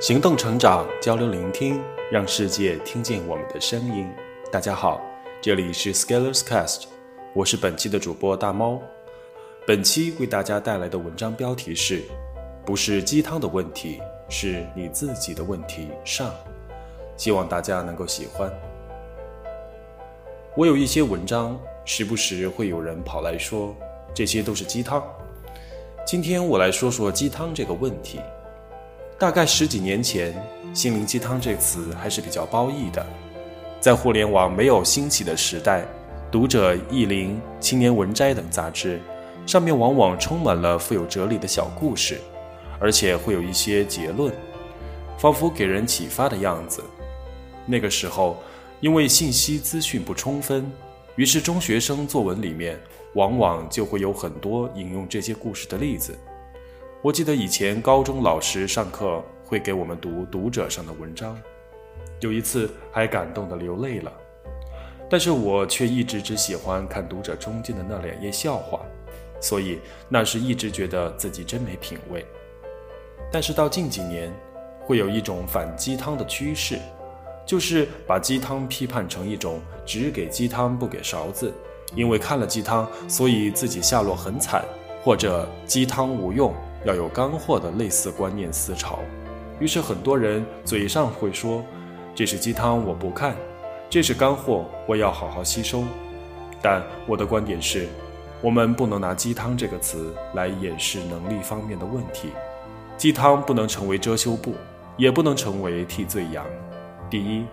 行动成长，交流聆听，让世界听见我们的声音。大家好，这里是 Scalers Cast，我是本期的主播大猫。本期为大家带来的文章标题是：不是鸡汤的问题，是你自己的问题。上，希望大家能够喜欢。我有一些文章，时不时会有人跑来说这些都是鸡汤。今天我来说说鸡汤这个问题。大概十几年前，“心灵鸡汤”这词还是比较褒义的。在互联网没有兴起的时代，《读者》《意林》《青年文摘》等杂志上面往往充满了富有哲理的小故事，而且会有一些结论，仿佛给人启发的样子。那个时候，因为信息资讯不充分，于是中学生作文里面往往就会有很多引用这些故事的例子。我记得以前高中老师上课会给我们读《读者》上的文章，有一次还感动的流泪了。但是我却一直只喜欢看《读者》中间的那两页笑话，所以那时一直觉得自己真没品位。但是到近几年，会有一种反鸡汤的趋势，就是把鸡汤批判成一种只给鸡汤不给勺子，因为看了鸡汤，所以自己下落很惨，或者鸡汤无用。要有干货的类似观念思潮，于是很多人嘴上会说：“这是鸡汤，我不看；这是干货，我要好好吸收。”但我的观点是，我们不能拿“鸡汤”这个词来掩饰能力方面的问题。鸡汤不能成为遮羞布，也不能成为替罪羊。第一，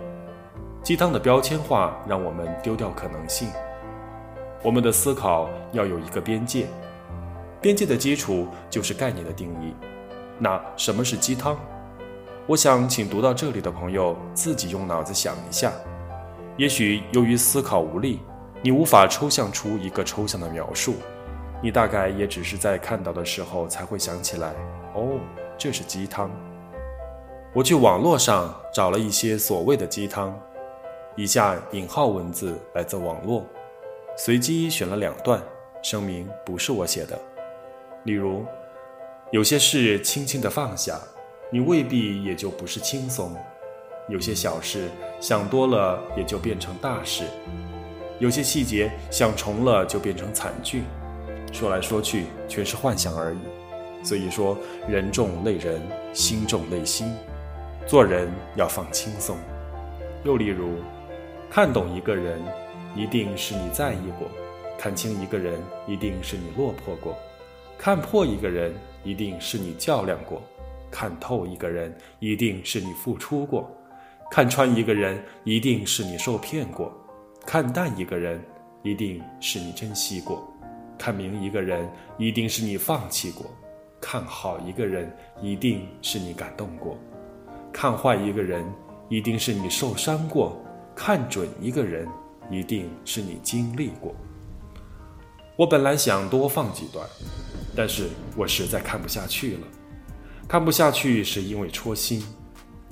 鸡汤的标签化让我们丢掉可能性。我们的思考要有一个边界。边界的基础就是概念的定义。那什么是鸡汤？我想请读到这里的朋友自己用脑子想一下。也许由于思考无力，你无法抽象出一个抽象的描述，你大概也只是在看到的时候才会想起来。哦，这是鸡汤。我去网络上找了一些所谓的鸡汤，以下引号文字来自网络，随机选了两段，声明不是我写的。例如，有些事轻轻的放下，你未必也就不是轻松；有些小事想多了也就变成大事；有些细节想重了就变成惨剧。说来说去，全是幻想而已。所以说，人重累人，心重累心。做人要放轻松。又例如，看懂一个人，一定是你在意过；看清一个人，一定是你落魄过。看破一个人，一定是你较量过；看透一个人，一定是你付出过；看穿一个人，一定是你受骗过；看淡一个人，一定是你珍惜过；看明一个人，一定是你放弃过；看好一个人，一定是你感动过；看坏一个人，一定是你受伤过；看准一个人，一定是你经历过。我本来想多放几段。但是我实在看不下去了，看不下去是因为戳心，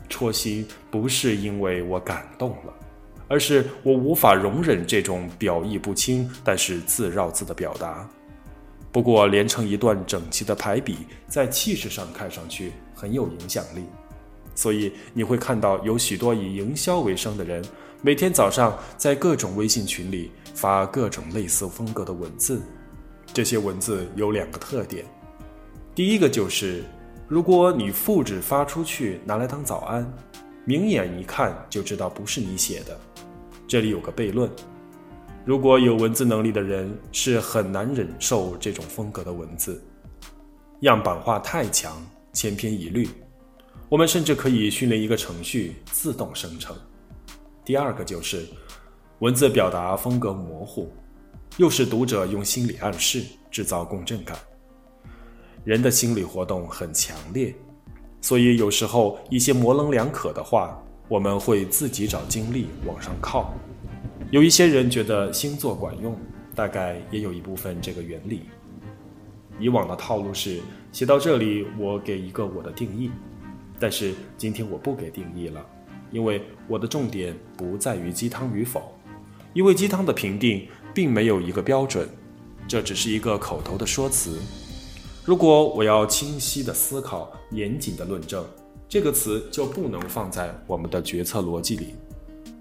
戳心不是因为我感动了，而是我无法容忍这种表意不清但是自绕字的表达。不过连成一段整齐的排比，在气势上看上去很有影响力，所以你会看到有许多以营销为生的人，每天早上在各种微信群里发各种类似风格的文字。这些文字有两个特点，第一个就是，如果你复制发出去拿来当早安，明眼一看就知道不是你写的。这里有个悖论：如果有文字能力的人是很难忍受这种风格的文字，样板化太强，千篇一律。我们甚至可以训练一个程序自动生成。第二个就是，文字表达风格模糊。又是读者用心理暗示制造共振感，人的心理活动很强烈，所以有时候一些模棱两可的话，我们会自己找经历往上靠。有一些人觉得星座管用，大概也有一部分这个原理。以往的套路是写到这里，我给一个我的定义，但是今天我不给定义了，因为我的重点不在于鸡汤与否，因为鸡汤的评定。并没有一个标准，这只是一个口头的说辞。如果我要清晰的思考、严谨的论证，这个词就不能放在我们的决策逻辑里。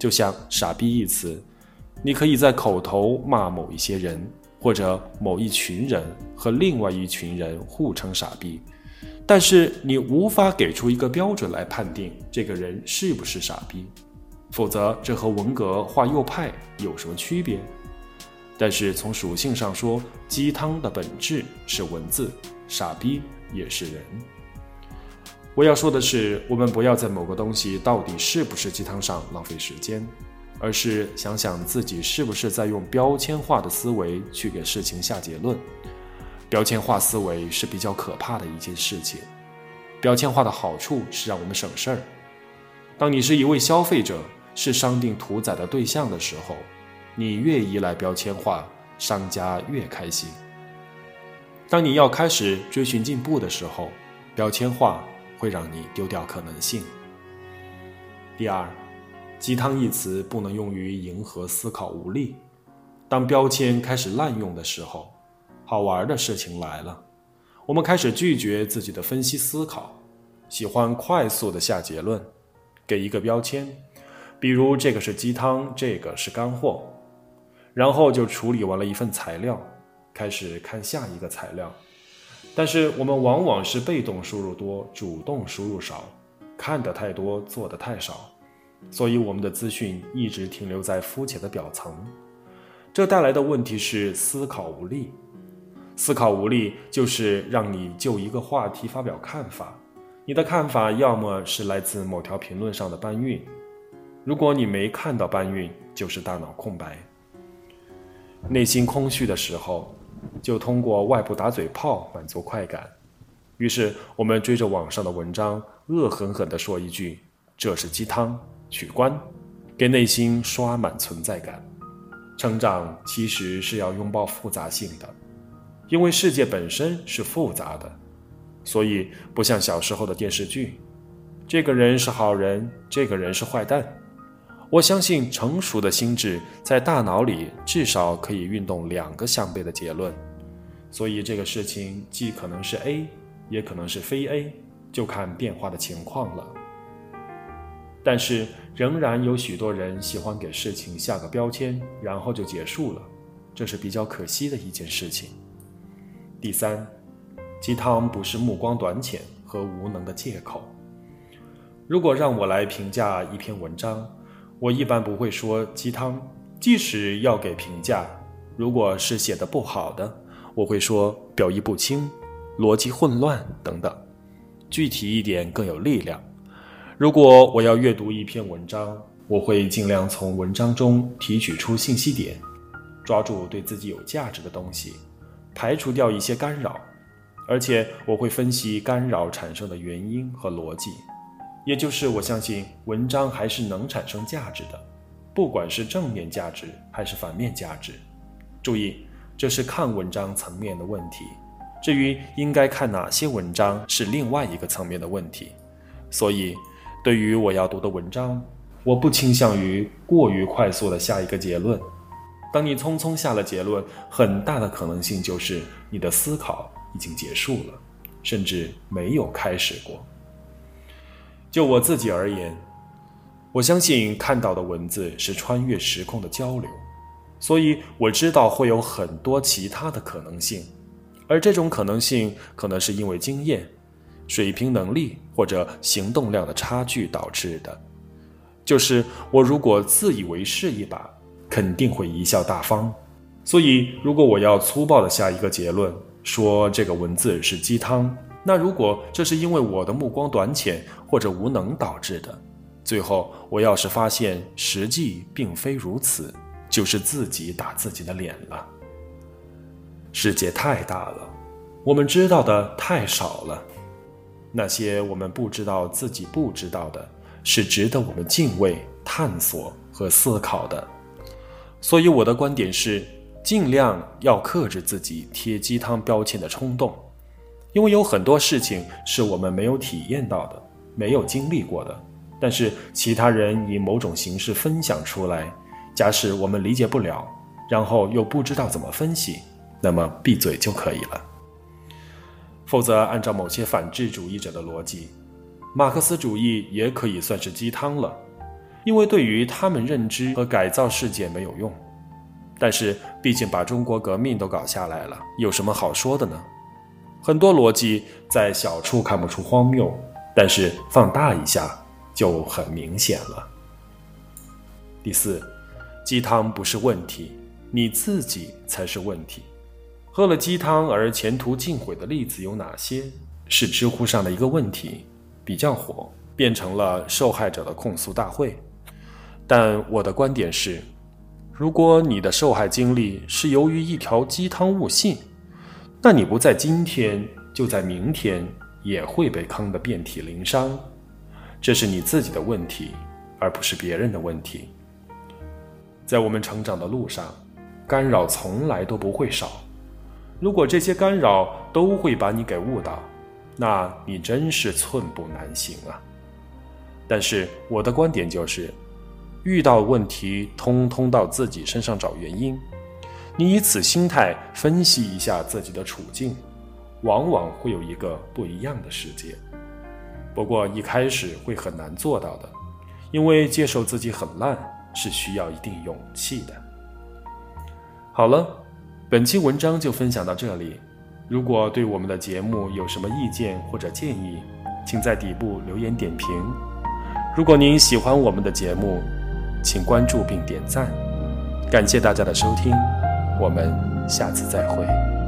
就像“傻逼”一词，你可以在口头骂某一些人，或者某一群人和另外一群人互称傻逼，但是你无法给出一个标准来判定这个人是不是傻逼，否则这和文革画右派有什么区别？但是从属性上说，鸡汤的本质是文字，傻逼也是人。我要说的是，我们不要在某个东西到底是不是鸡汤上浪费时间，而是想想自己是不是在用标签化的思维去给事情下结论。标签化思维是比较可怕的一件事情。标签化的好处是让我们省事儿。当你是一位消费者，是商定屠宰的对象的时候。你越依赖标签化，商家越开心。当你要开始追寻进步的时候，标签化会让你丢掉可能性。第二，鸡汤一词不能用于迎合思考无力。当标签开始滥用的时候，好玩的事情来了，我们开始拒绝自己的分析思考，喜欢快速的下结论，给一个标签，比如这个是鸡汤，这个是干货。然后就处理完了一份材料，开始看下一个材料。但是我们往往是被动输入多，主动输入少，看得太多，做得太少，所以我们的资讯一直停留在肤浅的表层。这带来的问题是思考无力。思考无力就是让你就一个话题发表看法，你的看法要么是来自某条评论上的搬运，如果你没看到搬运，就是大脑空白。内心空虚的时候，就通过外部打嘴炮满足快感。于是我们追着网上的文章，恶狠狠地说一句：“这是鸡汤，取关，给内心刷满存在感。”成长其实是要拥抱复杂性的，因为世界本身是复杂的，所以不像小时候的电视剧：这个人是好人，这个人是坏蛋。我相信成熟的心智在大脑里至少可以运动两个相悖的结论，所以这个事情既可能是 A，也可能是非 A，就看变化的情况了。但是仍然有许多人喜欢给事情下个标签，然后就结束了，这是比较可惜的一件事情。第三，鸡汤不是目光短浅和无能的借口。如果让我来评价一篇文章，我一般不会说鸡汤，即使要给评价，如果是写的不好的，我会说表意不清、逻辑混乱等等。具体一点更有力量。如果我要阅读一篇文章，我会尽量从文章中提取出信息点，抓住对自己有价值的东西，排除掉一些干扰，而且我会分析干扰产生的原因和逻辑。也就是我相信文章还是能产生价值的，不管是正面价值还是反面价值。注意，这是看文章层面的问题。至于应该看哪些文章，是另外一个层面的问题。所以，对于我要读的文章，我不倾向于过于快速的下一个结论。当你匆匆下了结论，很大的可能性就是你的思考已经结束了，甚至没有开始过。就我自己而言，我相信看到的文字是穿越时空的交流，所以我知道会有很多其他的可能性，而这种可能性可能是因为经验、水平、能力或者行动量的差距导致的。就是我如果自以为是一把，肯定会贻笑大方。所以，如果我要粗暴的下一个结论，说这个文字是鸡汤。那如果这是因为我的目光短浅或者无能导致的，最后我要是发现实际并非如此，就是自己打自己的脸了。世界太大了，我们知道的太少了，那些我们不知道自己不知道的，是值得我们敬畏、探索和思考的。所以我的观点是，尽量要克制自己贴鸡汤标签的冲动。因为有很多事情是我们没有体验到的，没有经历过的，但是其他人以某种形式分享出来，假使我们理解不了，然后又不知道怎么分析，那么闭嘴就可以了。否则，按照某些反智主义者的逻辑，马克思主义也可以算是鸡汤了，因为对于他们认知和改造世界没有用。但是，毕竟把中国革命都搞下来了，有什么好说的呢？很多逻辑在小处看不出荒谬，但是放大一下就很明显了。第四，鸡汤不是问题，你自己才是问题。喝了鸡汤而前途尽毁的例子有哪些？是知乎上的一个问题，比较火，变成了受害者的控诉大会。但我的观点是，如果你的受害经历是由于一条鸡汤误信，那你不在今天，就在明天也会被坑得遍体鳞伤。这是你自己的问题，而不是别人的问题。在我们成长的路上，干扰从来都不会少。如果这些干扰都会把你给误导，那你真是寸步难行啊！但是我的观点就是，遇到问题，通通到自己身上找原因。你以此心态分析一下自己的处境，往往会有一个不一样的世界。不过一开始会很难做到的，因为接受自己很烂是需要一定勇气的。好了，本期文章就分享到这里。如果对我们的节目有什么意见或者建议，请在底部留言点评。如果您喜欢我们的节目，请关注并点赞。感谢大家的收听，我们下次再会。